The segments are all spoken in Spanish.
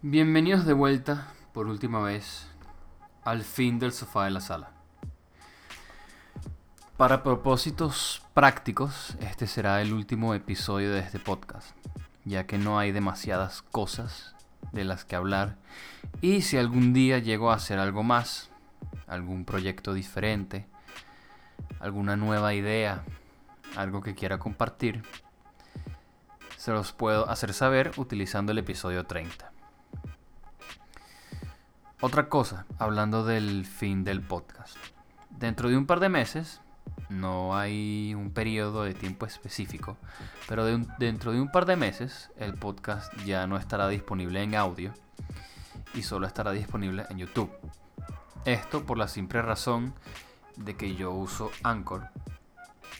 Bienvenidos de vuelta, por última vez, al fin del sofá de la sala. Para propósitos prácticos, este será el último episodio de este podcast, ya que no hay demasiadas cosas de las que hablar y si algún día llego a hacer algo más, algún proyecto diferente, alguna nueva idea, algo que quiera compartir, se los puedo hacer saber utilizando el episodio 30. Otra cosa, hablando del fin del podcast. Dentro de un par de meses, no hay un periodo de tiempo específico, pero dentro de un par de meses el podcast ya no estará disponible en audio y solo estará disponible en YouTube. Esto por la simple razón de que yo uso Anchor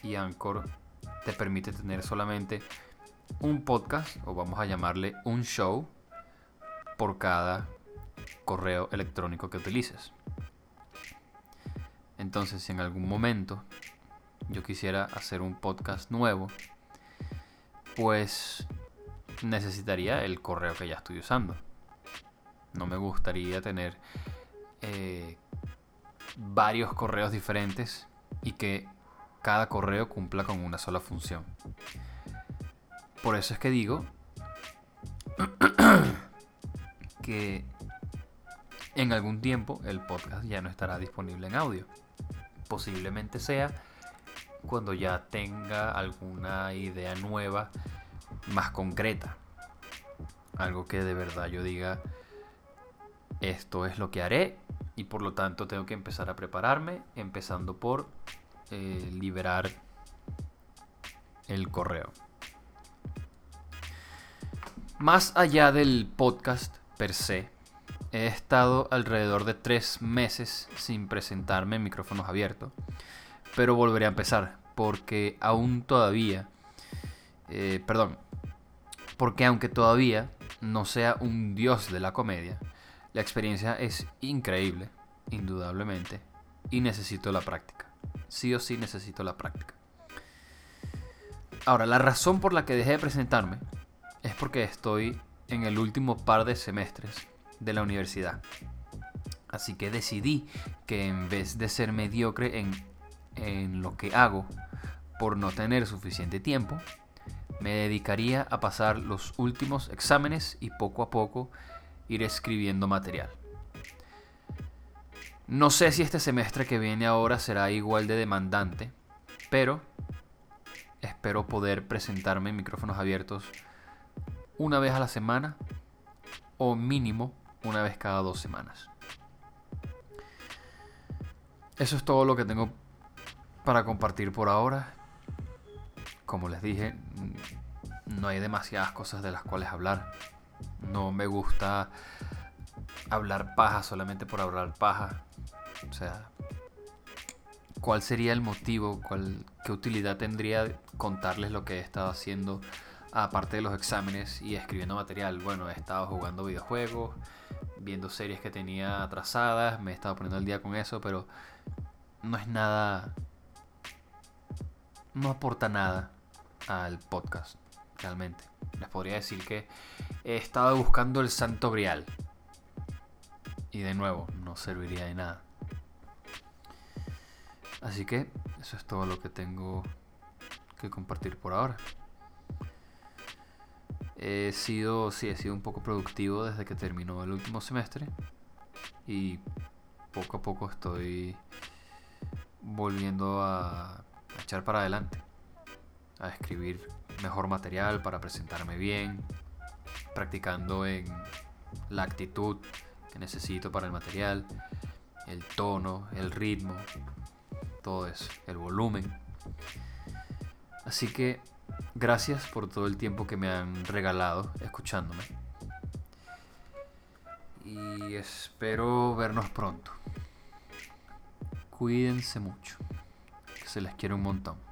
y Anchor te permite tener solamente un podcast o vamos a llamarle un show por cada correo electrónico que utilices. Entonces, si en algún momento yo quisiera hacer un podcast nuevo, pues necesitaría el correo que ya estoy usando. No me gustaría tener eh, varios correos diferentes y que cada correo cumpla con una sola función. Por eso es que digo que en algún tiempo el podcast ya no estará disponible en audio. Posiblemente sea cuando ya tenga alguna idea nueva, más concreta. Algo que de verdad yo diga, esto es lo que haré y por lo tanto tengo que empezar a prepararme, empezando por eh, liberar el correo. Más allá del podcast per se, he estado alrededor de tres meses sin presentarme en micrófonos abiertos, pero volveré a empezar porque aún todavía, eh, perdón, porque aunque todavía no sea un dios de la comedia, la experiencia es increíble, indudablemente, y necesito la práctica. Sí o sí necesito la práctica. Ahora, la razón por la que dejé de presentarme es porque estoy en el último par de semestres de la universidad. Así que decidí que en vez de ser mediocre en, en lo que hago por no tener suficiente tiempo, me dedicaría a pasar los últimos exámenes y poco a poco ir escribiendo material. No sé si este semestre que viene ahora será igual de demandante, pero espero poder presentarme en micrófonos abiertos una vez a la semana o mínimo una vez cada dos semanas. Eso es todo lo que tengo para compartir por ahora. Como les dije, no hay demasiadas cosas de las cuales hablar. No me gusta hablar paja solamente por hablar paja. O sea, ¿cuál sería el motivo? ¿Qué utilidad tendría contarles lo que he estado haciendo aparte de los exámenes y escribiendo material? Bueno, he estado jugando videojuegos, viendo series que tenía atrasadas, me he estado poniendo al día con eso, pero no es nada, no aporta nada al podcast, realmente. Les podría decir que he estado buscando el santo grial. Y de nuevo, no serviría de nada. Así que eso es todo lo que tengo que compartir por ahora. He sido, sí, he sido un poco productivo desde que terminó el último semestre y poco a poco estoy volviendo a, echar para adelante, a escribir mejor material para presentarme bien, practicando en la actitud que necesito para el material, el tono, el ritmo, todo eso, el volumen. Así que Gracias por todo el tiempo que me han regalado escuchándome. Y espero vernos pronto. Cuídense mucho. Que se les quiere un montón.